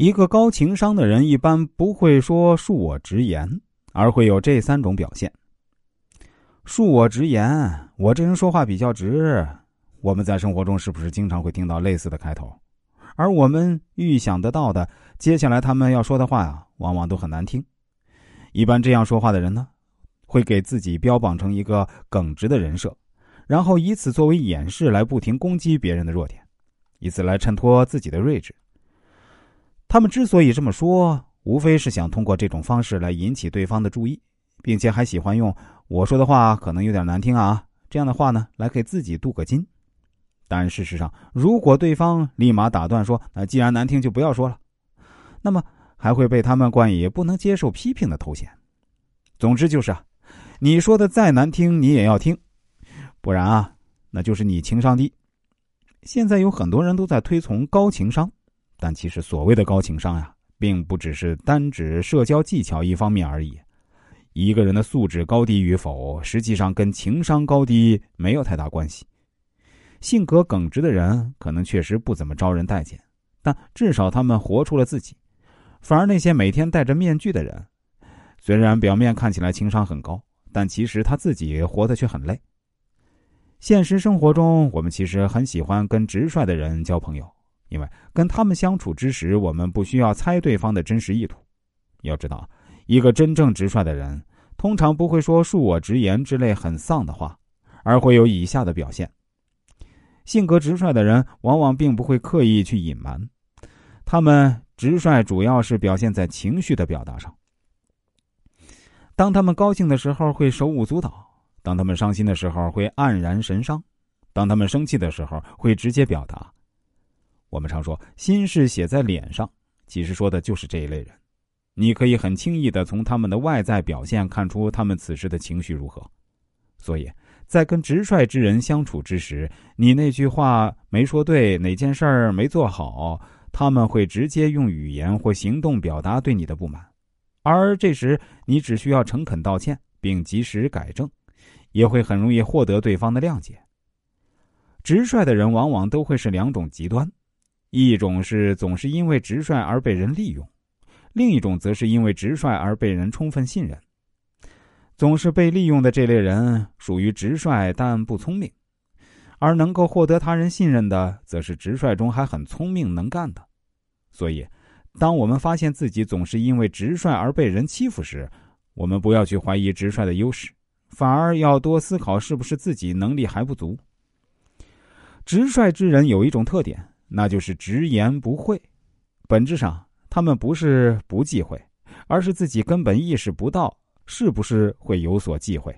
一个高情商的人一般不会说恕我直言，而会有这三种表现：恕我直言，我这人说话比较直。我们在生活中是不是经常会听到类似的开头？而我们预想得到的，接下来他们要说的话呀，往往都很难听。一般这样说话的人呢，会给自己标榜成一个耿直的人设，然后以此作为掩饰，来不停攻击别人的弱点，以此来衬托自己的睿智。他们之所以这么说，无非是想通过这种方式来引起对方的注意，并且还喜欢用“我说的话可能有点难听啊”这样的话呢，来给自己镀个金。但事实上，如果对方立马打断说：“那既然难听，就不要说了。”那么还会被他们冠以不能接受批评的头衔。总之就是啊，你说的再难听，你也要听，不然啊，那就是你情商低。现在有很多人都在推崇高情商，但其实所谓的高情商呀，并不只是单指社交技巧一方面而已。一个人的素质高低与否，实际上跟情商高低没有太大关系。性格耿直的人可能确实不怎么招人待见，但至少他们活出了自己。反而那些每天戴着面具的人，虽然表面看起来情商很高，但其实他自己活得却很累。现实生活中，我们其实很喜欢跟直率的人交朋友，因为跟他们相处之时，我们不需要猜对方的真实意图。要知道，一个真正直率的人，通常不会说“恕我直言”之类很丧的话，而会有以下的表现。性格直率的人往往并不会刻意去隐瞒，他们直率主要是表现在情绪的表达上。当他们高兴的时候会手舞足蹈，当他们伤心的时候会黯然神伤，当他们生气的时候会直接表达。我们常说心事写在脸上，其实说的就是这一类人。你可以很轻易的从他们的外在表现看出他们此时的情绪如何，所以。在跟直率之人相处之时，你那句话没说对，哪件事儿没做好，他们会直接用语言或行动表达对你的不满，而这时你只需要诚恳道歉并及时改正，也会很容易获得对方的谅解。直率的人往往都会是两种极端，一种是总是因为直率而被人利用，另一种则是因为直率而被人充分信任。总是被利用的这类人属于直率但不聪明，而能够获得他人信任的，则是直率中还很聪明能干的。所以，当我们发现自己总是因为直率而被人欺负时，我们不要去怀疑直率的优势，反而要多思考是不是自己能力还不足。直率之人有一种特点，那就是直言不讳。本质上，他们不是不忌讳，而是自己根本意识不到。是不是会有所忌讳？